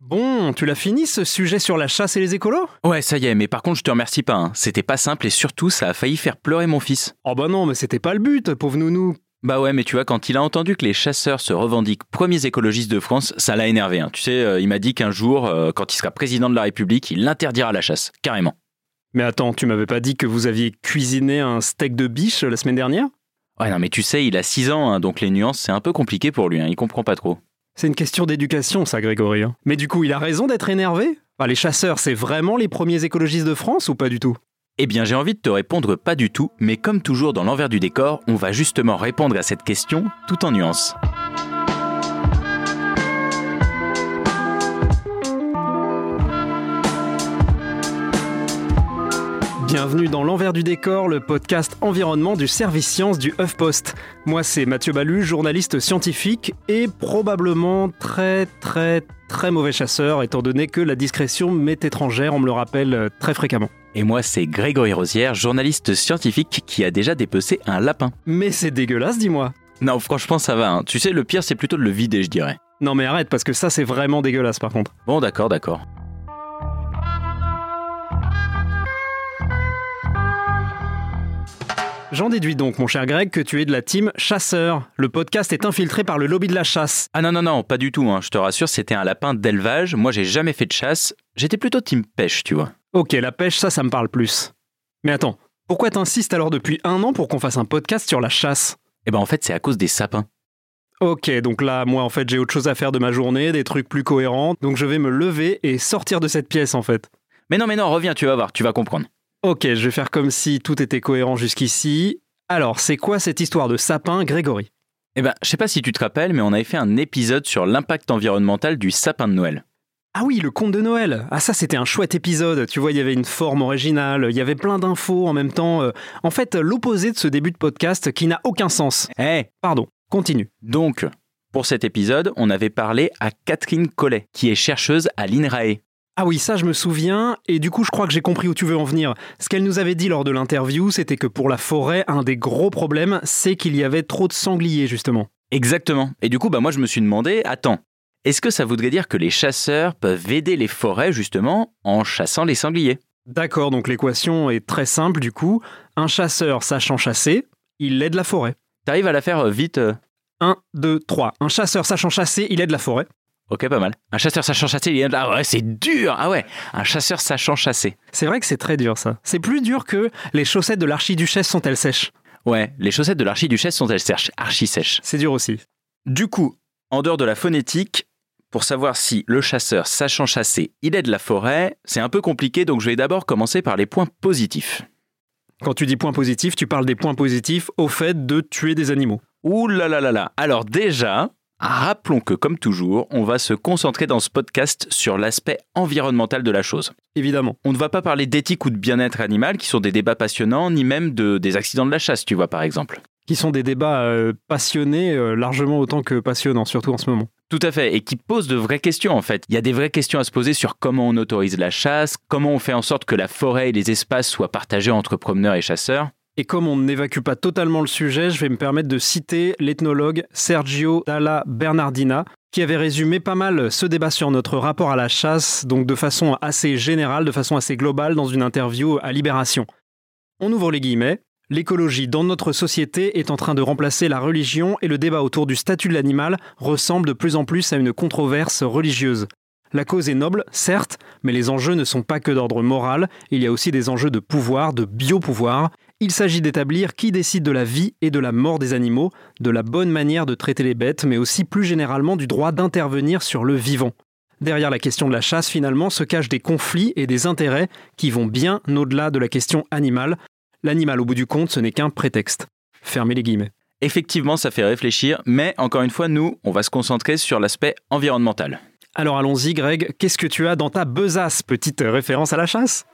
Bon, tu l'as fini ce sujet sur la chasse et les écolos? Ouais, ça y est, mais par contre, je te remercie pas. hein. C'était pas simple et surtout, ça a failli faire pleurer mon fils. Oh bah non, mais c'était pas le but, pauvre nounou. Bah ouais, mais tu vois, quand il a entendu que les chasseurs se revendiquent premiers écologistes de France, ça l'a énervé. hein. Tu sais, euh, il m'a dit qu'un jour, euh, quand il sera président de la République, il interdira la chasse, carrément. Mais attends, tu m'avais pas dit que vous aviez cuisiné un steak de biche la semaine dernière? Ouais, non, mais tu sais, il a 6 ans, hein, donc les nuances, c'est un peu compliqué pour lui, hein, il comprend pas trop. C'est une question d'éducation, ça, Grégory. hein. Mais du coup, il a raison d'être énervé? Enfin, Les chasseurs, c'est vraiment les premiers écologistes de France ou pas du tout? Eh bien, j'ai envie de te répondre pas du tout, mais comme toujours dans l'envers du décor, on va justement répondre à cette question tout en nuances. Bienvenue dans l'envers du décor, le podcast environnement du service science du HuffPost. Moi, c'est Mathieu Balu, journaliste scientifique et probablement très très très mauvais chasseur, étant donné que la discrétion m'est étrangère, on me le rappelle euh, très fréquemment. Et moi, c'est Grégory Rosière, journaliste scientifique qui a déjà dépecé un lapin. Mais c'est dégueulasse, dis-moi. Non, franchement, ça va. hein. Tu sais, le pire, c'est plutôt de le vider, je dirais. Non mais arrête, parce que ça c'est vraiment dégueulasse par contre. Bon, d'accord, d'accord. J'en déduis donc, mon cher Greg, que tu es de la team chasseur. Le podcast est infiltré par le lobby de la chasse. Ah non, non, non, pas du tout. hein. Je te rassure, c'était un lapin d'élevage. Moi, j'ai jamais fait de chasse. J'étais plutôt team pêche, tu vois. Ok, la pêche, ça, ça me parle plus. Mais attends, pourquoi t'insistes alors depuis un an pour qu'on fasse un podcast sur la chasse? Eh ben, en fait, c'est à cause des sapins. Ok, donc là, moi, en fait, j'ai autre chose à faire de ma journée, des trucs plus cohérents, donc je vais me lever et sortir de cette pièce, en fait. Mais non, mais non, reviens, tu vas voir, tu vas comprendre. Ok, je vais faire comme si tout était cohérent jusqu'ici. Alors, c'est quoi cette histoire de sapin, Grégory? Eh ben, je sais pas si tu te rappelles, mais on avait fait un épisode sur l'impact environnemental du sapin de Noël. Ah oui, le conte de Noël. Ah ça, c'était un chouette épisode. Tu vois, il y avait une forme originale, il y avait plein d'infos en même temps. euh, en fait, l'opposé de ce début de podcast qui n'a aucun sens. Eh Pardon, continue. Donc, pour cet épisode, on avait parlé à Catherine Collet, qui est chercheuse à l'INRAE. Ah oui, ça je me souviens, et du coup je crois que j'ai compris où tu veux en venir. Ce qu'elle nous avait dit lors de l'interview, c'était que pour la forêt, un des gros problèmes, c'est qu'il y avait trop de sangliers justement. Exactement. Et du coup, bah moi, je me suis demandé, attends, est-ce que ça voudrait dire que les chasseurs peuvent aider les forêts, justement, en chassant les sangliers? D'accord, donc l'équation est très simple du coup. Un chasseur sachant chasser, il aide la forêt. T'arrives à la faire euh, vite euh 1, 2, 3. Un chasseur sachant chasser, il aide la forêt. Ok, pas mal. Un chasseur sachant chasser, il est... Ah ouais, c'est dur Ah ouais Un chasseur sachant chasser. C'est vrai que c'est très dur ça. C'est plus dur que les chaussettes de l'archiduchesse sont-elles sèches? Ouais, les chaussettes de l'archiduchesse sont-elles sèches? Archi sèches C'est dur aussi. Du coup, en dehors de la phonétique, pour savoir si le chasseur sachant chasser, il aide la forêt, c'est un peu compliqué, donc je vais d'abord commencer par les points positifs. Quand tu dis point positif, tu parles des points positifs au fait de tuer des animaux. Ouh là là là là Alors déjà, rappelons que comme toujours, on va se concentrer dans ce podcast sur l'aspect environnemental de la chose. Évidemment. On ne va pas parler d'éthique ou de bien-être animal, qui sont des débats passionnants, ni même de, des accidents de la chasse, tu vois, par exemple. Qui sont des débats euh, passionnés, euh, largement autant que passionnants, surtout en ce moment. Tout à fait, et qui posent de vraies questions en fait. Il y a des vraies questions à se poser sur comment on autorise la chasse, comment on fait en sorte que la forêt et les espaces soient partagés entre promeneurs et chasseurs. Et comme on n'évacue pas totalement le sujet, je vais me permettre de citer l'ethnologue Sergio Dalla Bernardina, qui avait résumé pas mal ce débat sur notre rapport à la chasse, donc de façon assez générale, de façon assez globale, dans une interview à Libération. On ouvre les guillemets. L'écologie dans notre société est en train de remplacer la religion et le débat autour du statut de l'animal ressemble de plus en plus à une controverse religieuse. La cause est noble, certes, mais les enjeux ne sont pas que d'ordre moral, il y a aussi des enjeux de pouvoir, de biopouvoir. Il s'agit d'établir qui décide de la vie et de la mort des animaux, de la bonne manière de traiter les bêtes, mais aussi plus généralement du droit d'intervenir sur le vivant. Derrière la question de la chasse, finalement, se cachent des conflits et des intérêts qui vont bien au-delà de la question animale. L'animal, au bout du compte, ce n'est qu'un prétexte. Fermez les guillemets. Effectivement, ça fait réfléchir, mais encore une fois, nous, on va se concentrer sur l'aspect environnemental. Alors allons-y Greg, qu'est-ce que tu as dans ta besace Petite référence à la chasse?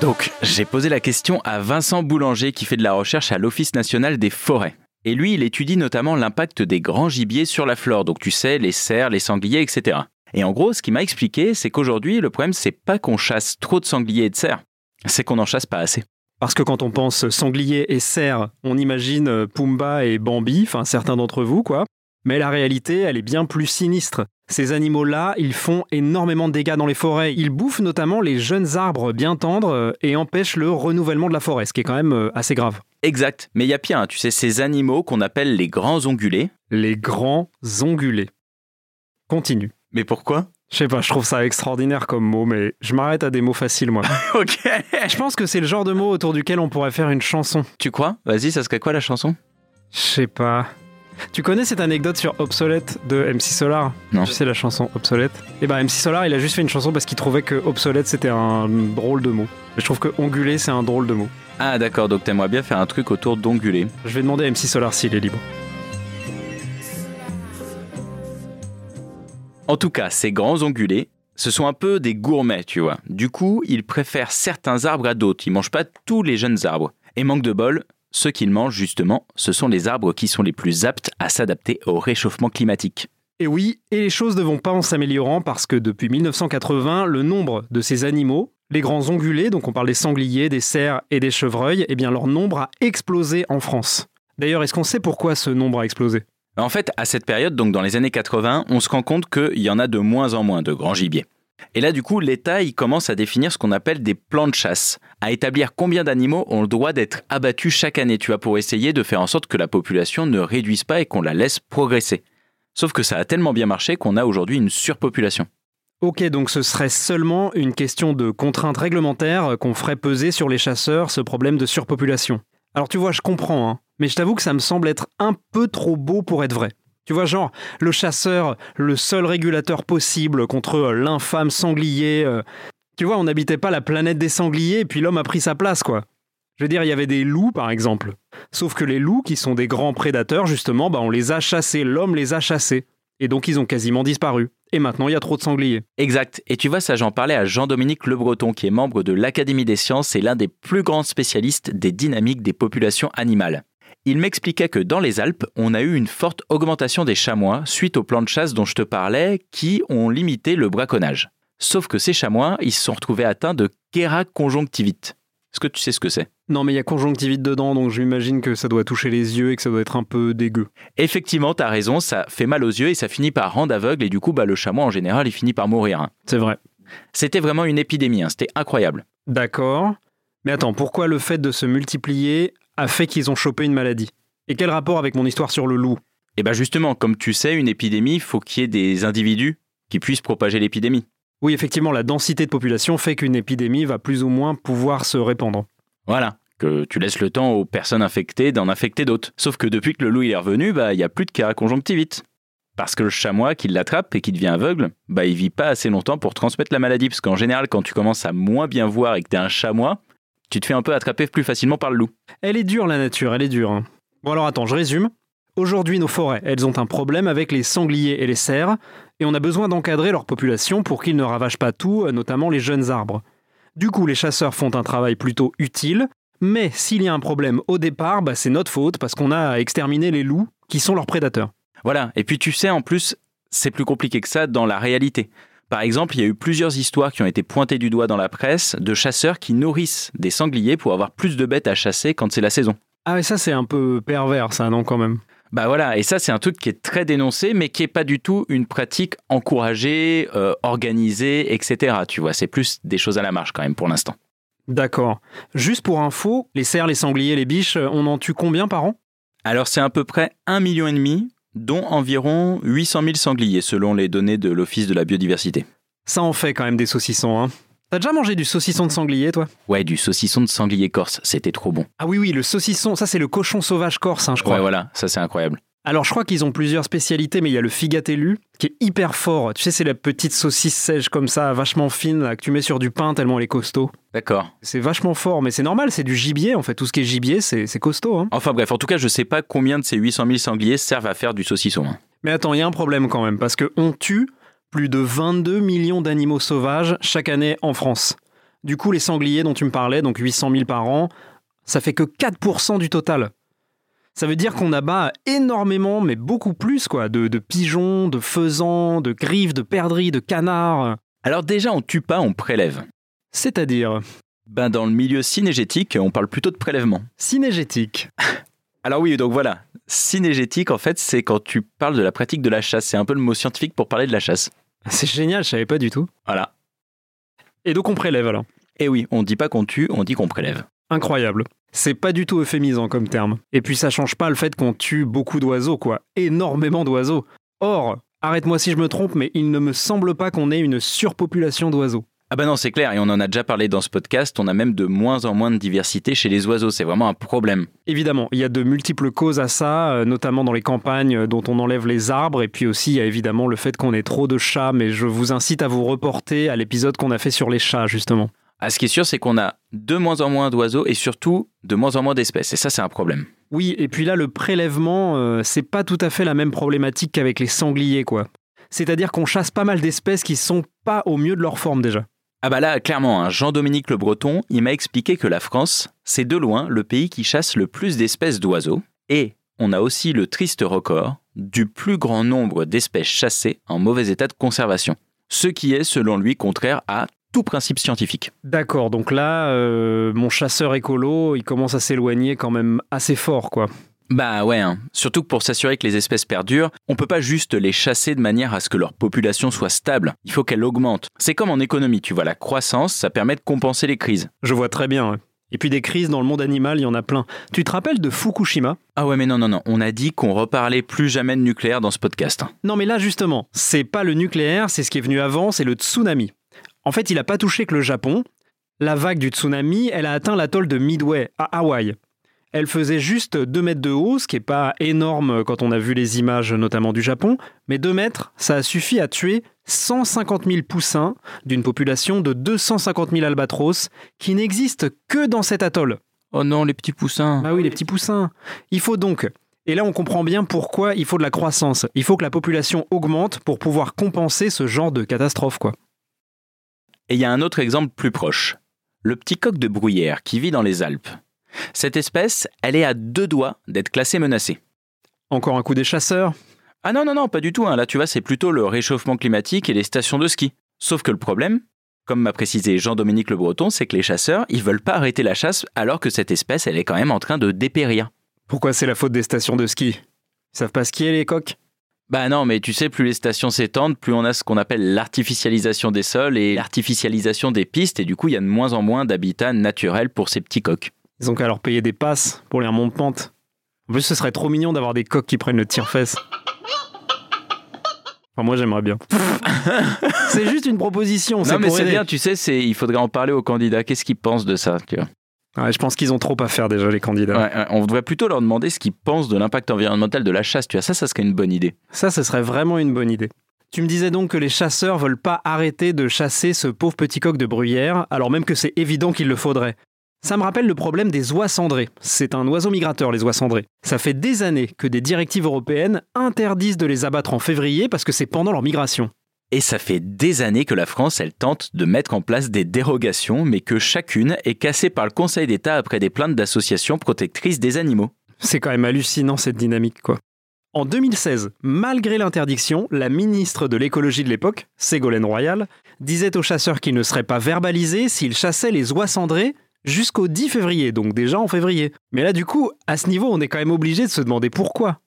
Donc, j'ai posé la question à Vincent Boulanger qui fait de la recherche à l'Office national des forêts. Et lui, il étudie notamment l'impact des grands gibiers sur la flore, donc tu sais, les cerfs, les sangliers, etc. Et en gros, ce qu'il m'a expliqué, c'est qu'aujourd'hui, le problème, c'est pas qu'on chasse trop de sangliers et de cerfs, c'est qu'on n'en chasse pas assez. Parce que quand on pense sanglier et cerf, on imagine euh, Pumba et Bambi, enfin certains d'entre vous, quoi. Mais la réalité, elle est bien plus sinistre. Ces animaux-là, ils font énormément de dégâts dans les forêts. Ils bouffent notamment les jeunes arbres bien tendres euh, et empêchent le renouvellement de la forêt, ce qui est quand même euh, assez grave. Exact. Mais il y a pire, hein. tu sais, ces animaux qu'on appelle les grands ongulés. Les grands ongulés. Continue. Mais pourquoi? Je sais pas, je trouve ça extraordinaire comme mot, mais je m'arrête à des mots faciles, moi. Ok. je pense que c'est le genre de mot autour duquel on pourrait faire une chanson. Tu crois? Vas-y, ça serait quoi la chanson? Je sais pas. Tu connais cette anecdote sur Obsolète de MC Solar? Non. Tu sais la chanson Obsolète? Eh ben MC Solar, il a juste fait une chanson parce qu'il trouvait que obsolète c'était un drôle de mot. Je trouve que ongulé c'est un drôle de mot. Ah d'accord, donc t'aimerais bien faire un truc autour d'ongulés. Je vais demander à MC Solar s'il est libre. En tout cas, ces grands ongulés, ce sont un peu des gourmets, tu vois. Du coup, ils préfèrent certains arbres à d'autres. Ils mangent pas tous les jeunes arbres. Et manque de bol, ceux qu'ils mangent justement, ce sont les arbres qui sont les plus aptes à s'adapter au réchauffement climatique. Et oui, et les choses ne vont pas en s'améliorant parce que depuis 1980, le nombre de ces animaux, les grands ongulés, donc on parle des sangliers, des cerfs et des chevreuils, eh bien leur nombre a explosé en France. D'ailleurs, est-ce qu'on sait pourquoi ce nombre a explosé? En fait, à cette période, donc dans les années 80, on se rend compte qu'il y en a de moins en moins de grands gibiers. Et là, du coup, l'État, il commence à définir ce qu'on appelle des plans de chasse, à établir combien d'animaux ont le droit d'être abattus chaque année, tu vois, pour essayer de faire en sorte que la population ne réduise pas et qu'on la laisse progresser. Sauf que ça a tellement bien marché qu'on a aujourd'hui une surpopulation. Ok, donc ce serait seulement une question de contraintes réglementaires qu'on ferait peser sur les chasseurs ce problème de surpopulation. Alors tu vois, je comprends, hein, mais je t'avoue que ça me semble être un peu trop beau pour être vrai. Tu vois, genre, le chasseur, le seul régulateur possible contre euh, l'infâme sanglier. euh, Tu vois, on n'habitait pas la planète des sangliers, et puis l'homme a pris sa place, quoi. Je veux dire, il y avait des loups, par exemple. Sauf que les loups, qui sont des grands prédateurs, justement, bah, on les a chassés, l'homme les a chassés. Et donc ils ont quasiment disparu. Et maintenant, il y a trop de sangliers. Exact. Et tu vois, ça, j'en parlais à Jean-Dominique Le Breton, qui est membre de l'Académie des sciences et l'un des plus grands spécialistes des dynamiques des populations animales. Il m'expliquait que dans les Alpes, on a eu une forte augmentation des chamois suite aux plans de chasse dont je te parlais qui ont limité le braconnage. Sauf que ces chamois, ils se sont retrouvés atteints de kéraconjonctivite. Est-ce que tu sais ce que c'est? Non, mais il y a conjonctivite dedans, donc j'imagine que ça doit toucher les yeux et que ça doit être un peu dégueu. Effectivement, t'as raison, ça fait mal aux yeux et ça finit par rendre aveugle et du coup, bah, le chamois en général, il finit par mourir. hein. C'est vrai. C'était vraiment une épidémie, hein, c'était incroyable. D'accord. Mais attends, pourquoi le fait de se multiplier a fait qu'ils ont chopé une maladie Et quel rapport avec mon histoire sur le loup? Et bien justement, comme tu sais, une épidémie, il faut qu'il y ait des individus qui puissent propager l'épidémie. Oui, effectivement, la densité de population fait qu'une épidémie va plus ou moins pouvoir se répandre. Voilà, que tu laisses le temps aux personnes infectées d'en infecter d'autres. Sauf que depuis que le loup il est revenu, bah il y a plus de kéraconjonctivite. Parce que le chamois qui l'attrape et qui devient aveugle, bah il vit pas assez longtemps pour transmettre la maladie. Parce qu'en général, quand tu commences à moins bien voir et que t'es un chamois, tu te fais un peu attraper plus facilement par le loup. Elle est dure, la nature, elle est dure. hein. Bon, alors attends, je résume. Aujourd'hui, nos forêts, elles ont un problème avec les sangliers et les cerfs, et on a besoin d'encadrer leur population pour qu'ils ne ravagent pas tout, euh, notamment les jeunes arbres. Du coup, les chasseurs font un travail plutôt utile, mais s'il y a un problème au départ, bah, c'est notre faute parce qu'on a exterminé les loups qui sont leurs prédateurs. Voilà, et puis tu sais, en plus, c'est plus compliqué que ça dans la réalité. Par exemple, il y a eu plusieurs histoires qui ont été pointées du doigt dans la presse de chasseurs qui nourrissent des sangliers pour avoir plus de bêtes à chasser quand c'est la saison. Ah, mais ça, c'est un peu pervers, ça, non, quand même Bah voilà, et ça c'est un truc qui est très dénoncé, mais qui est pas du tout une pratique encouragée, euh, organisée, etc. Tu vois, c'est plus des choses à la marge quand même pour l'instant. D'accord. Juste pour info, les cerfs, les sangliers, les biches, euh, on en tue combien par an? Alors c'est à peu près un million et demi, dont environ 800 000 sangliers selon les données de l'Office de la biodiversité. Ça en fait quand même des saucissons, hein. T'as déjà mangé du saucisson de sanglier, toi? Ouais, du saucisson de sanglier corse, c'était trop bon. Ah oui, oui, le saucisson, ça c'est le cochon sauvage corse, hein, je crois. Ouais, voilà, ça c'est incroyable. Alors je crois qu'ils ont plusieurs spécialités, mais il y a le figatellu qui est hyper fort. Tu sais, c'est la petite saucisse sèche comme ça, vachement fine, là, que tu mets sur du pain tellement elle est costaud. D'accord. C'est vachement fort, mais c'est normal, c'est du gibier en fait. Tout ce qui est gibier, c'est costaud. Hein. Enfin bref, en tout cas, je sais pas combien de ces 800 000 sangliers servent à faire du saucisson. hein. Mais attends, il y a un problème quand même, parce qu'on tue plus de 22 millions d'animaux sauvages chaque année en France. Du coup, les sangliers dont tu me parlais, donc 800 000 par an, ça fait que 4% du total. Ça veut dire qu'on abat énormément, mais beaucoup plus, quoi, de, de pigeons, de faisans, de griffes, de perdrix, de canards. Alors déjà, on tue pas, on prélève. C'est-à-dire Ben dans le milieu cinégétique, on parle plutôt de prélèvement. cinégétique. Alors oui, donc voilà. Cinégétique, en fait, c'est quand tu parles de la pratique de la chasse. C'est un peu le mot scientifique pour parler de la chasse. C'est génial, je savais pas du tout. Voilà. Et donc on prélève alors? Et oui, on dit pas qu'on tue, on dit qu'on prélève. Incroyable. C'est pas du tout euphémisant comme terme. Et puis ça change pas le fait qu'on tue beaucoup d'oiseaux, quoi. Énormément d'oiseaux. Or, arrête-moi si je me trompe, mais il ne me semble pas qu'on ait une surpopulation d'oiseaux. Ah bah non, c'est clair, et on en a déjà parlé dans ce podcast, on a même de moins en moins de diversité chez les oiseaux, c'est vraiment un problème. Évidemment, il y a de multiples causes à ça, euh, notamment dans les campagnes euh, dont on enlève les arbres, et puis aussi il y a évidemment le fait qu'on ait trop de chats, mais je vous incite à vous reporter à l'épisode qu'on a fait sur les chats, justement. Ah, ce qui est sûr, c'est qu'on a de moins en moins d'oiseaux et surtout de moins en moins d'espèces, et ça c'est un problème. Oui, et puis là, le prélèvement, euh, c'est pas tout à fait la même problématique qu'avec les sangliers, quoi. C'est-à-dire qu'on chasse pas mal d'espèces qui sont pas au mieux de leur forme déjà. Ah bah là, clairement, hein, Jean-Dominique Le Breton, il m'a expliqué que la France, c'est de loin le pays qui chasse le plus d'espèces d'oiseaux, et on a aussi le triste record du plus grand nombre d'espèces chassées en mauvais état de conservation. Ce qui est, selon lui, contraire à tout principe scientifique. D'accord, donc là, euh, mon chasseur écolo, il commence à s'éloigner quand même assez fort, quoi. Bah ouais, hein. surtout que pour s'assurer que les espèces perdurent, on peut pas juste les chasser de manière à ce que leur population soit stable, il faut qu'elle augmente. C'est comme en économie, tu vois, la croissance, ça permet de compenser les crises. Je vois très bien. ouais. Et puis des crises dans le monde animal, il y en a plein. Tu te rappelles de Fukushima? Ah ouais mais non, non, non, on a dit qu'on reparlait plus jamais de nucléaire dans ce podcast. hein. Non mais là justement, c'est pas le nucléaire, c'est ce qui est venu avant, c'est le tsunami. En fait, il a pas touché que le Japon. La vague du tsunami, elle a atteint l'atoll de Midway, à Hawaï. Elle faisait juste 2 mètres de haut, ce qui est pas énorme quand on a vu les images notamment du Japon, mais 2 mètres, ça a suffi à tuer 150 000 poussins d'une population de 250 000 albatros qui n'existent que dans cet atoll. Oh non, les petits poussins. Ah oui, les petits poussins. Il faut donc, et là on comprend bien pourquoi il faut de la croissance. Il faut que la population augmente pour pouvoir compenser ce genre de catastrophe, quoi. Et il y a un autre exemple plus proche. Le petit coq de bruyère qui vit dans les Alpes. Cette espèce, elle est à deux doigts d'être classée menacée. Encore un coup des chasseurs? Ah non, non, non, pas du tout. hein. Là, tu vois, c'est plutôt le réchauffement climatique et les stations de ski. Sauf que le problème, comme m'a précisé Jean-Dominique Le Breton, c'est que les chasseurs, ils veulent pas arrêter la chasse alors que cette espèce, elle est quand même en train de dépérir. Pourquoi c'est la faute des stations de ski? Ils savent pas skier les coqs? Bah non, mais tu sais, plus les stations s'étendent, plus on a ce qu'on appelle l'artificialisation des sols et l'artificialisation des pistes, et du coup, il y a de moins en moins d'habitats naturels pour ces petits coqs. Ils ont qu'à leur payer des passes pour les remontes-pentes. En plus, ce serait trop mignon d'avoir des coqs qui prennent le tire-fesse. Enfin, moi, j'aimerais bien. c'est juste une proposition. Non, mais c'est bien, tu sais, c'est, il faudrait en parler aux candidats. Qu'est-ce qu'ils pensent de ça tu vois? Ouais, je pense qu'ils ont trop à faire déjà, les candidats. Ouais, On devrait plutôt leur demander ce qu'ils pensent de l'impact environnemental de la chasse. Tu vois, ça, ça serait une bonne idée. Ça, ce serait vraiment une bonne idée. Tu me disais donc que les chasseurs veulent pas arrêter de chasser ce pauvre petit coq de bruyère, alors même que c'est évident qu'il le faudrait. Ça me rappelle le problème des oies cendrées. C'est un oiseau migrateur, les oies cendrées. Ça fait des années que des directives européennes interdisent de les abattre en février parce que c'est pendant leur migration. Et ça fait des années que la France, elle tente de mettre en place des dérogations, mais que chacune est cassée par le Conseil d'État après des plaintes d'associations protectrices des animaux. C'est quand même hallucinant cette dynamique, quoi. En 2016, malgré l'interdiction, la ministre de l'écologie de l'époque, Ségolène Royal, disait aux chasseurs qu'ils ne seraient pas verbalisés s'ils chassaient les oies cendrées jusqu'au 10 février, donc déjà en février. Mais là, du coup, à ce niveau, on est quand même obligé de se demander pourquoi.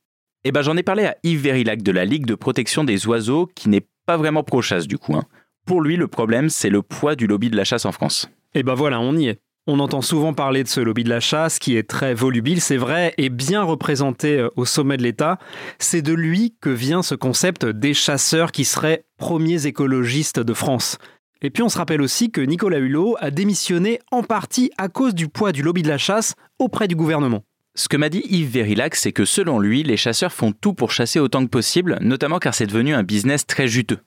Eh ben, j'en ai parlé à Yves Verillac de la Ligue de protection des oiseaux, qui n'est pas vraiment pro-chasse du coup. hein. Pour lui, le problème, c'est le poids du lobby de la chasse en France. Et ben voilà, on y est. On entend souvent parler de ce lobby de la chasse qui est très volubile, c'est vrai, et bien représenté euh, au sommet de l'État. C'est de lui que vient ce concept des chasseurs qui seraient premiers écologistes de France. Et puis on se rappelle aussi que Nicolas Hulot a démissionné en partie à cause du poids du lobby de la chasse auprès du gouvernement. Ce que m'a dit Yves Verilac, c'est que selon lui, les chasseurs font tout pour chasser autant que possible, notamment car c'est devenu un business très juteux.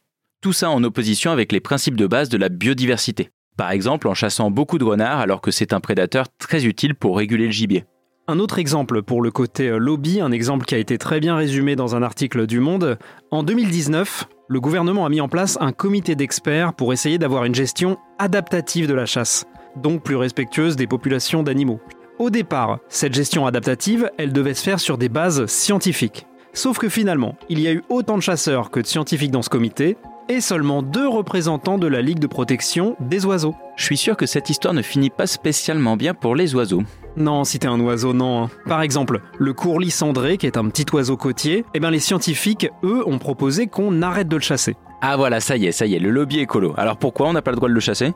Tout ça en opposition avec les principes de base de la biodiversité. Par exemple en chassant beaucoup de renards alors que c'est un prédateur très utile pour réguler le gibier. Un autre exemple pour le côté euh, lobby, un exemple qui a été très bien résumé dans un article du Monde. En 2019, le gouvernement a mis en place un comité d'experts pour essayer d'avoir une gestion adaptative de la chasse, donc plus respectueuse des populations d'animaux. Au départ, cette gestion adaptative, elle devait se faire sur des bases scientifiques. Sauf que finalement, il y a eu autant de chasseurs que de scientifiques dans ce comité, et seulement deux représentants de la Ligue de protection des oiseaux. Je suis sûr que cette histoire ne finit pas spécialement bien pour les oiseaux. Non, si t'es un oiseau, non. hein. Par exemple, le courlis cendré, qui est un petit oiseau côtier, eh bien les scientifiques, eux, ont proposé qu'on arrête de le chasser. Ah voilà, ça y est, ça y est, le lobby écolo. Alors pourquoi on n'a pas le droit de le chasser?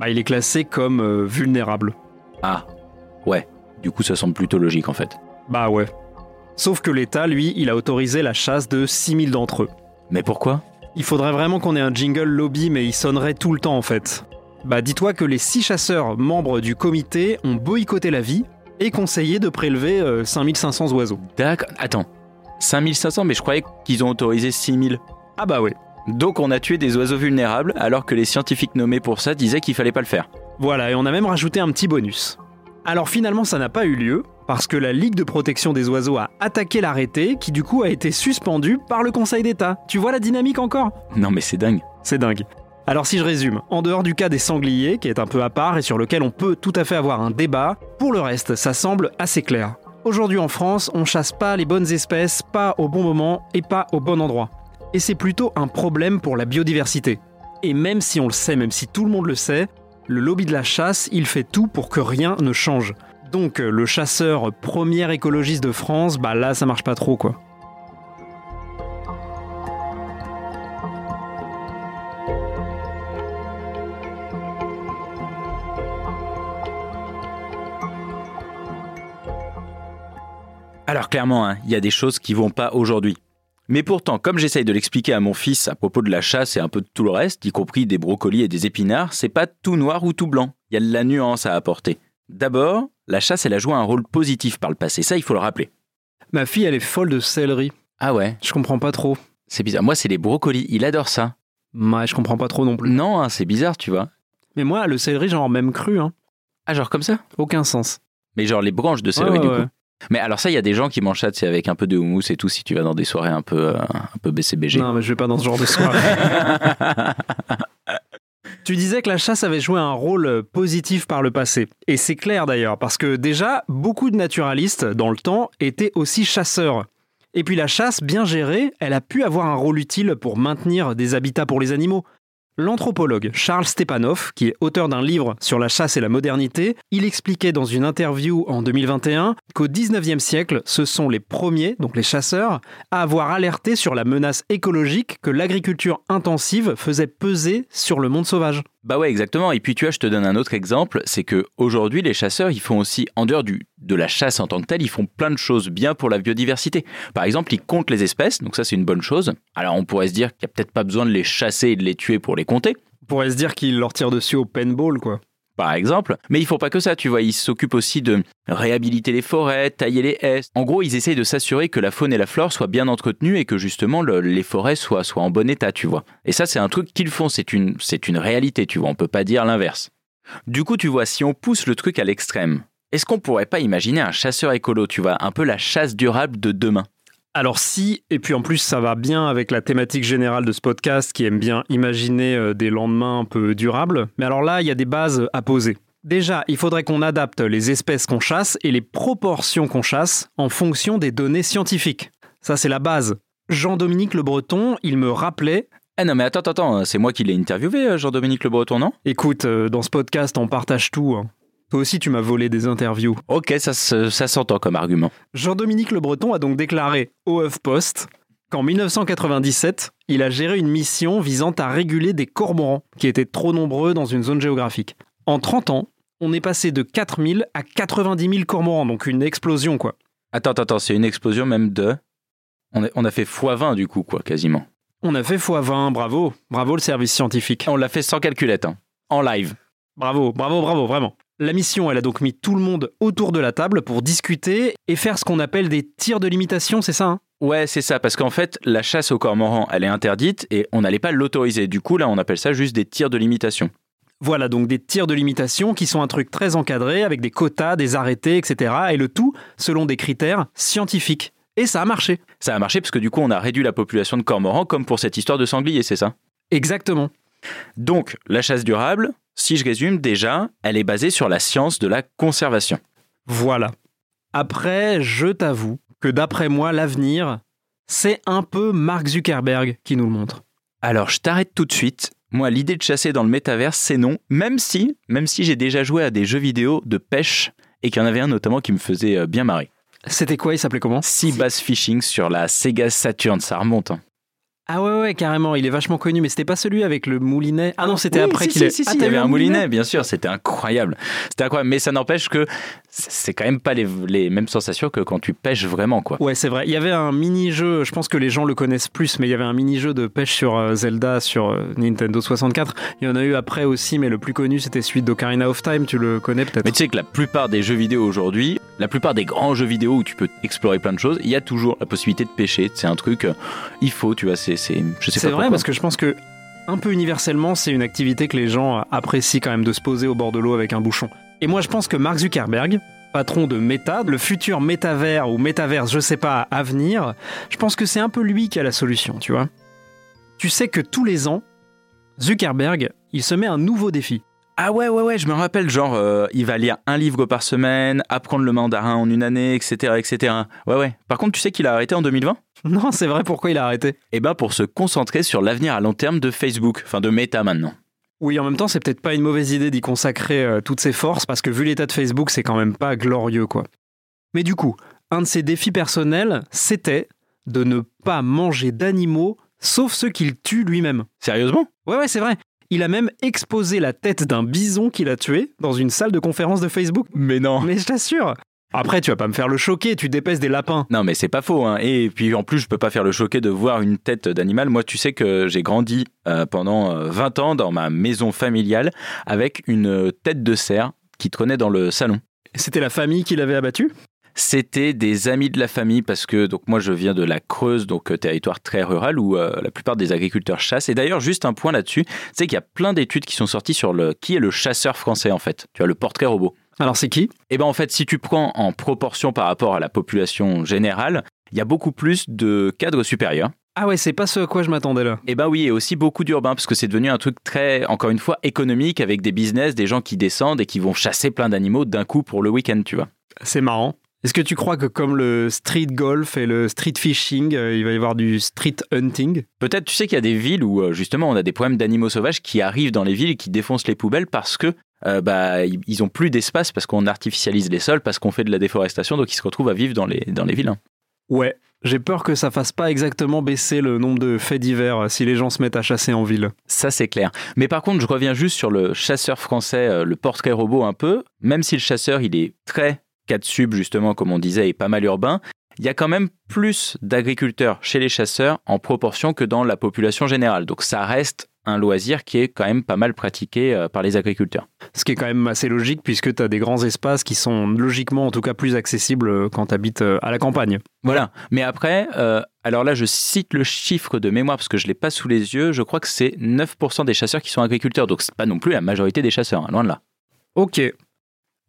Bah, il est classé comme euh, vulnérable. Ah, ouais. Du coup, ça semble plutôt logique en fait. Bah ouais. Sauf que l'État, lui, il a autorisé la chasse de 6000 d'entre eux. Mais pourquoi? Il faudrait vraiment qu'on ait un jingle lobby, mais il sonnerait tout le temps en fait. Bah dis-toi que les six chasseurs membres du comité ont boycotté la vie et conseillé de prélever euh, 5500 oiseaux. D'accord. Attends. 5500, mais je croyais qu'ils ont autorisé 6000. Ah bah ouais. Donc on a tué des oiseaux vulnérables alors que les scientifiques nommés pour ça disaient qu'il fallait pas le faire. Voilà, et on a même rajouté un petit bonus. Alors finalement, ça n'a pas eu lieu, parce que la Ligue de protection des oiseaux a attaqué l'arrêté, qui du coup a été suspendu par le Conseil d'État. Tu vois la dynamique encore? Non mais c'est dingue. C'est dingue. Alors si je résume, en dehors du cas des sangliers, qui est un peu à part et sur lequel on peut tout à fait avoir un débat, pour le reste, ça semble assez clair. Aujourd'hui en France, on chasse pas les bonnes espèces, pas au bon moment et pas au bon endroit. Et c'est plutôt un problème pour la biodiversité. Et même si on le sait, même si tout le monde le sait, le lobby de la chasse, il fait tout pour que rien ne change. Donc euh, le chasseur premier écologiste de France, bah là ça marche pas trop quoi. Alors clairement, hein, il y a des choses qui vont pas aujourd'hui. Mais pourtant, comme j'essaye de l'expliquer à mon fils à propos de la chasse et un peu de tout le reste, y compris des brocolis et des épinards, c'est pas tout noir ou tout blanc. Il y a de la nuance à apporter. D'abord, la chasse, elle a joué un rôle positif par le passé, ça il faut le rappeler. Ma fille elle est folle de céleri. Ah ouais, Je comprends pas trop. c'est bizarre. Moi, c'est les brocolis, il adore ça. Ouais, je comprends pas trop non plus. Non, hein, c'est bizarre, tu vois. Mais moi, le céleri, genre même cru, hein. Ah, genre comme ça? Aucun sens. Mais genre les branches de céleri, Ouais, du coup. Mais alors ça, il y a des gens qui mangent ça, c'est avec un peu de houmous et tout, si tu vas dans des soirées un peu, euh, un peu BCBG. Non, mais je vais pas dans ce genre de soirée. tu disais que la chasse avait joué un rôle euh, positif par le passé. Et c'est clair d'ailleurs, parce que déjà, beaucoup de naturalistes, dans le temps, étaient aussi chasseurs. Et puis la chasse, bien gérée, elle a pu avoir un rôle utile pour maintenir des habitats pour les animaux. L'anthropologue Charles Stepanov, qui est auteur d'un livre sur la chasse et la modernité, il expliquait dans une interview en 2021 qu'au 19e siècle, ce sont les premiers, donc les chasseurs, à avoir alerté sur la menace écologique que l'agriculture intensive faisait peser sur le monde sauvage. Bah ouais, exactement. Et puis tu vois, je te donne un autre exemple, c'est que aujourd'hui les chasseurs, ils font aussi en dehors du de la chasse en tant que telle, ils font plein de choses bien pour la biodiversité. Par exemple, ils comptent les espèces, donc ça c'est une bonne chose. Alors on pourrait se dire qu'il n'y a peut-être pas besoin de les chasser et de les tuer pour les compter. On pourrait se dire qu'il leur tire dessus au paintball, quoi. Par exemple. Mais ils font pas que ça, tu vois. Ils s'occupent aussi de réhabiliter les forêts, tailler les haies. En gros, ils essayent de s'assurer que la faune et la flore soient bien entretenues et que justement le- les forêts soient, soient en bon état, tu vois. Et ça, c'est un truc qu'ils font. C'est une, c'est une réalité, tu vois. On peut pas dire l'inverse. Du coup, tu vois, si on pousse le truc à l'extrême, est-ce qu'on pourrait pas imaginer un chasseur écolo, tu vois, un peu la chasse durable de demain? Alors si, et puis en plus ça va bien avec la thématique générale de ce podcast qui aime bien imaginer euh, des lendemains un peu durables, mais alors là il y a des bases à poser. Déjà, il faudrait qu'on adapte les espèces qu'on chasse et les proportions qu'on chasse en fonction des données scientifiques. Ça c'est la base. Jean-Dominique Le Breton, il me rappelait Ah non, mais attends, attends, attends, c'est moi qui l'ai interviewé, euh, Jean-Dominique Le Breton, non? Écoute, euh, dans ce podcast, on partage tout. hein. Toi aussi, tu m'as volé des interviews. Ok, ça, se- ça s'entend comme argument. Jean-Dominique Le Breton a donc déclaré au HuffPost qu'en 1997, il a géré une mission visant à réguler des cormorans qui étaient trop nombreux dans une zone géographique. En 30 ans, on est passé de 4000 à 90 000 cormorans, donc une explosion quoi. Attends, attends, attends, c'est une explosion même de... On a, on a fait x20 du coup, quoi, quasiment. On a fait x20, bravo, bravo le service scientifique. On l'a fait sans calculette, hein. en live. Bravo, bravo, bravo, vraiment. La mission, elle a donc mis tout le monde autour de la table pour discuter et faire ce qu'on appelle des tirs de limitation, c'est ça hein? Ouais, c'est ça, parce qu'en fait, la chasse au cormoran, elle est interdite et on n'allait pas l'autoriser. Du coup, là, on appelle ça juste des tirs de limitation. Voilà, donc des tirs de limitation qui sont un truc très encadré, avec des quotas, des arrêtés, etc. Et le tout selon des critères scientifiques. Et ça a marché. Ça a marché parce que du coup, on a réduit la population de cormorans, comme pour cette histoire de sanglier, c'est ça? Exactement. Donc, la chasse durable, si je résume déjà, elle est basée sur la science de la conservation. Voilà. Après, je t'avoue que d'après moi, l'avenir, c'est un peu Mark Zuckerberg qui nous le montre. Alors, je t'arrête tout de suite. Moi, l'idée de chasser dans le métaverse, c'est non, même si, même si j'ai déjà joué à des jeux vidéo de pêche et qu'il y en avait un notamment qui me faisait euh, bien marrer. C'était quoi? Il s'appelait comment? Sea Bass Fishing sur la Sega Saturn, ça remonte. hein. Ah ouais, ouais, carrément, il est vachement connu, mais c'était pas celui avec le moulinet. Ah non, c'était Oui, après si, qu'il si, si, Ah, si, il y avait un moulinet, bien sûr, c'était incroyable. C'était incroyable, mais ça n'empêche que c'est quand même pas les, les mêmes sensations que quand tu pêches vraiment, quoi. Ouais, c'est vrai. Il y avait un mini-jeu, je pense que les gens le connaissent plus, mais il y avait un mini-jeu de pêche sur euh, Zelda sur euh, Nintendo 64. Il y en a eu après aussi, mais le plus connu, c'était celui d'Ocarina of Time. Tu le connais peut-être? Mais tu sais que la plupart des jeux vidéo aujourd'hui, la plupart des grands jeux vidéo où tu peux explorer plein de choses, il y a toujours la possibilité de pêcher. C'est un truc, euh, il faut, tu vois, c'est, c'est, je sais C'est pas vrai, pourquoi. parce que je pense que, un peu universellement, c'est une activité que les gens apprécient quand même de se poser au bord de l'eau avec un bouchon. Et moi, je pense que Mark Zuckerberg, patron de Meta, le futur métavers ou métaverse, je sais pas, à venir, je pense que c'est un peu lui qui a la solution, tu vois. Tu sais que tous les ans, Zuckerberg, il se met un nouveau défi. Ah ouais, ouais, ouais, je me rappelle, genre, euh, il va lire un livre par semaine, apprendre le mandarin en une année, etc., etc. Ouais, ouais. Par contre, tu sais qu'il a arrêté en 2020 Non, c'est vrai, pourquoi il a arrêté? Eh ben, pour se concentrer sur l'avenir à long terme de Facebook, enfin de Meta maintenant. Oui, en même temps, c'est peut-être pas une mauvaise idée d'y consacrer euh, toutes ses forces, parce que vu l'état de Facebook, c'est quand même pas glorieux, quoi. Mais du coup, un de ses défis personnels, c'était de ne pas manger d'animaux, sauf ceux qu'il tue lui-même. Sérieusement? Ouais, ouais, c'est vrai. Il a même exposé la tête d'un bison qu'il a tué dans une salle de conférence de Facebook. Mais non. Mais je t'assure. Après, tu vas pas me faire le choquer, tu dépèces des lapins. Non, mais c'est pas faux. Hein. Et puis en plus, je peux pas faire le choquer de voir une tête d'animal. Moi, tu sais que j'ai grandi euh, pendant euh, 20 ans dans ma maison familiale avec une euh, tête de cerf qui trônait dans le salon. C'était la famille qui l'avait abattu? C'était des amis de la famille parce que donc moi je viens de la Creuse, donc euh, territoire très rural où euh, la plupart des agriculteurs chassent. Et d'ailleurs, juste un point là-dessus, c'est qu'il y a plein d'études qui sont sorties sur le qui est le chasseur français en fait. Tu vois le portrait robot. Alors c'est qui? Et ben en fait, si tu prends en proportion par rapport à la population générale, il y a beaucoup plus de cadres supérieurs. Ah ouais, c'est pas ce à quoi je m'attendais là. Et ben oui, et aussi beaucoup d'urbains, parce que c'est devenu un truc très, encore une fois, économique, avec des business, des gens qui descendent et qui vont chasser plein d'animaux d'un coup pour le week-end, tu vois. C'est marrant. Est-ce que tu crois que comme le street golf et le street fishing, euh, il va y avoir du street hunting? Peut-être, tu sais qu'il y a des villes où euh, justement on a des problèmes d'animaux sauvages qui arrivent dans les villes et qui défoncent les poubelles parce que euh, bah, ils ont plus d'espace, parce qu'on artificialise les sols, parce qu'on fait de la déforestation, donc ils se retrouvent à vivre dans les, dans les villes. hein. Ouais, j'ai peur que ça fasse pas exactement baisser le nombre de faits divers si les gens se mettent à chasser en ville. Ça, c'est clair. Mais par contre, je reviens juste sur le chasseur français, le portrait robot un peu. Même si le chasseur, il est très 4 sub, justement, comme on disait, et pas mal urbain, il y a quand même plus d'agriculteurs chez les chasseurs en proportion que dans la population générale. Donc ça reste un loisir qui est quand même pas mal pratiqué euh, par les agriculteurs. Ce qui est quand même assez logique puisque tu as des grands espaces qui sont logiquement en tout cas plus accessibles euh, quand tu habites à la campagne. Voilà. Mais après, euh, alors là, je cite le chiffre de mémoire parce que je l'ai pas sous les yeux. Je crois que c'est 9% des chasseurs qui sont agriculteurs. Donc c'est pas non plus la majorité des chasseurs, hein, loin de là. Ok.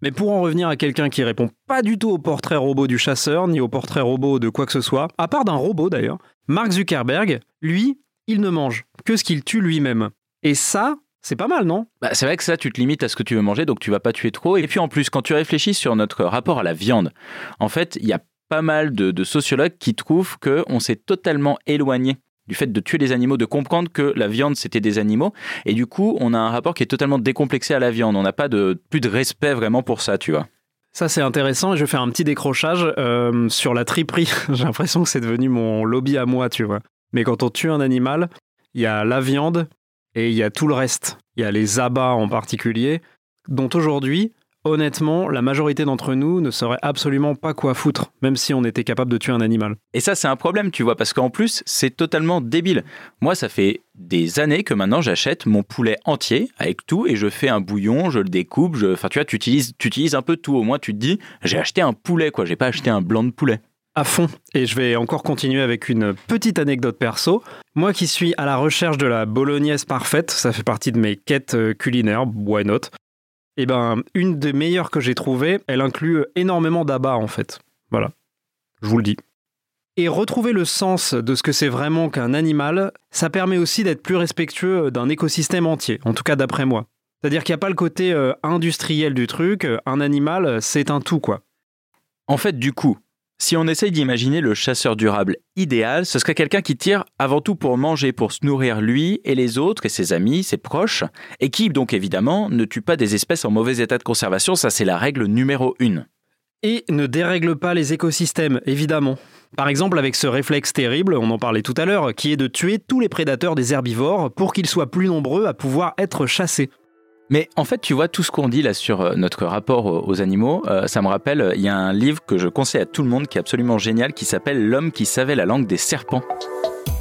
Mais pour en revenir à quelqu'un qui répond pas du tout au portrait robot du chasseur, ni au portrait robot de quoi que ce soit, à part d'un robot d'ailleurs, Mark Zuckerberg, lui, il ne mange que ce qu'il tue lui-même. Et ça, c'est pas mal, non? Bah, c'est vrai que ça, tu te limites à ce que tu veux manger, donc tu vas pas tuer trop. Et puis en plus, quand tu réfléchis sur notre rapport à la viande, en fait, il y a pas mal de, de sociologues qui trouvent qu'on s'est totalement éloigné du fait de tuer les animaux, de comprendre que la viande c'était des animaux, et du coup on a un rapport qui est totalement décomplexé à la viande. On n'a pas de plus de respect vraiment pour ça, tu vois. Ça, c'est intéressant et je vais faire un petit décrochage euh, sur la triperie. J'ai l'impression que c'est devenu mon lobby à moi, tu vois. Mais quand on tue un animal, il y a la viande et il y a tout le reste. Il y a les abats en particulier, dont aujourd'hui, honnêtement, la majorité d'entre nous ne saurait absolument pas quoi foutre, même si on était capable de tuer un animal. Et ça, c'est un problème, tu vois, parce qu'en plus, c'est totalement débile. Moi, ça fait des années que maintenant, j'achète mon poulet entier avec tout et je fais un bouillon, je le découpe. Je... Enfin, tu vois, tu utilises, tu utilises un peu tout. Au moins, tu te dis, j'ai acheté un poulet, quoi. J'ai pas acheté un blanc de poulet. À fond. Et je vais encore continuer avec une petite anecdote perso. Moi qui suis à la recherche de la bolognaise parfaite, ça fait partie de mes quêtes euh, culinaires, why not? Eh ben, une des meilleures que j'ai trouvées, elle inclut énormément d'abats en fait. Voilà. Je vous le dis. Et retrouver le sens de ce que c'est vraiment qu'un animal, ça permet aussi d'être plus respectueux d'un écosystème entier, en tout cas d'après moi. C'est-à-dire qu'il n'y a pas le côté euh, industriel du truc, un animal, c'est un tout quoi. En fait, du coup, si on essaye d'imaginer le chasseur durable idéal, ce serait quelqu'un qui tire avant tout pour manger, pour se nourrir lui et les autres et ses amis, ses proches, et qui donc évidemment ne tue pas des espèces en mauvais état de conservation, ça c'est la règle numéro une. Et ne dérègle pas les écosystèmes, évidemment. Par exemple avec ce réflexe terrible, on en parlait tout à l'heure, qui est de tuer tous les prédateurs des herbivores pour qu'ils soient plus nombreux à pouvoir être chassés. Mais en fait, tu vois, tout ce qu'on dit là sur euh, notre rapport aux animaux, euh, ça me rappelle, il y a un livre que je conseille à tout le monde qui est absolument génial, qui s'appelle L'homme qui savait la langue des serpents.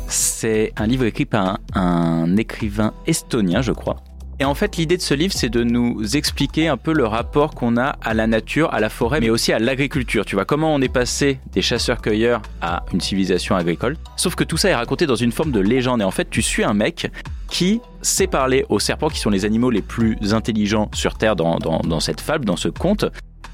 C'est un livre écrit par un, écrivain estonien, je crois. Et en fait, l'idée de ce livre, c'est de nous expliquer un peu le rapport qu'on a à la nature, à la forêt, mais aussi à l'agriculture. Tu vois, comment on est passé des chasseurs-cueilleurs à une civilisation agricole. Sauf que tout ça est raconté dans une forme de légende. Et en fait, tu suis un mec qui sait parler aux serpents, qui sont les animaux les plus intelligents sur Terre dans, cette fable, dans ce conte.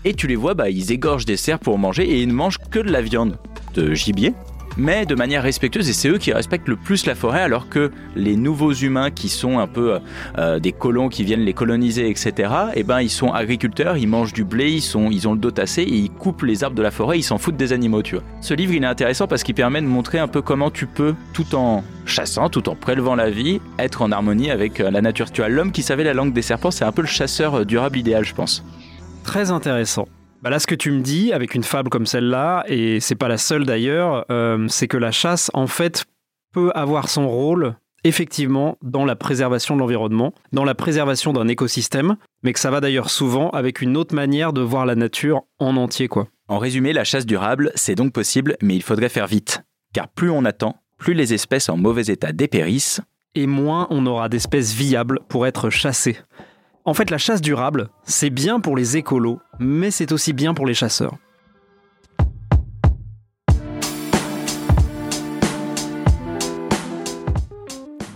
Et tu les vois, bah, ils égorgent des cerfs pour manger et ils ne mangent que de la viande de gibier mais de manière respectueuse et c'est eux qui respectent le plus la forêt alors que les nouveaux humains qui sont un peu euh, euh, des colons qui viennent les coloniser etc eh ben ils sont agriculteurs ils mangent du blé ils sont ils ont le dos tassé et ils coupent les arbres de la forêt ils s'en foutent des animaux tu vois. Ce livre il est intéressant parce qu'il permet de montrer un peu comment tu peux tout en chassant tout en prélevant la vie être en harmonie avec euh, la nature. Tu vois l'homme qui savait la langue des serpents c'est un peu le chasseur durable idéal je pense. Très intéressant bah là, ce que tu me dis avec une fable comme celle-là, et c'est pas la seule d'ailleurs, euh, c'est que la chasse, en fait, peut avoir son rôle effectivement dans la préservation de l'environnement, dans la préservation d'un écosystème, mais que ça va d'ailleurs souvent avec une autre manière de voir la nature en entier, quoi. En résumé, la chasse durable, c'est donc possible, mais il faudrait faire vite. Car plus on attend, plus les espèces en mauvais état dépérissent. Et moins on aura d'espèces viables pour être chassées. En fait, la chasse durable, c'est bien pour les écolos, mais c'est aussi bien pour les chasseurs.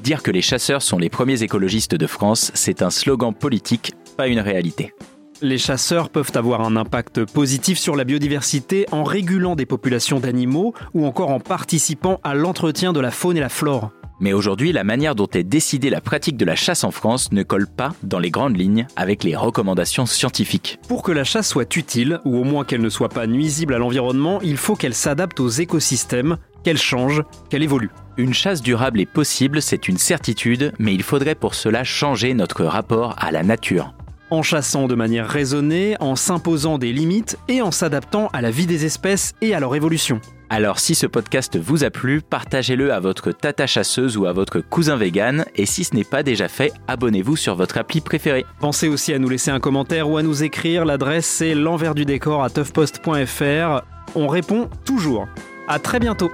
Dire que les chasseurs sont les premiers écologistes de France, c'est un slogan politique, pas une réalité. Les chasseurs peuvent avoir un impact positif sur la biodiversité en régulant des populations d'animaux ou encore en participant à l'entretien de la faune et la flore. Mais aujourd'hui, la manière dont est décidée la pratique de la chasse en France ne colle pas, dans les grandes lignes, avec les recommandations scientifiques. Pour que la chasse soit utile, ou au moins qu'elle ne soit pas nuisible à l'environnement, il faut qu'elle s'adapte aux écosystèmes, qu'elle change, qu'elle évolue. Une chasse durable est possible, c'est une certitude, mais il faudrait pour cela changer notre rapport à la nature en chassant de manière raisonnée, en s'imposant des limites et en s'adaptant à la vie des espèces et à leur évolution. Alors si ce podcast vous a plu, partagez-le à votre tata chasseuse ou à votre cousin vegan et si ce n'est pas déjà fait, abonnez-vous sur votre appli préférée. Pensez aussi à nous laisser un commentaire ou à nous écrire, l'adresse c'est l'envers du décor à toughpost.fr. On répond toujours. À très bientôt.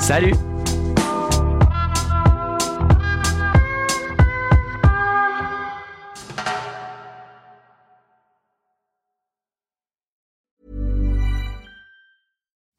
Salut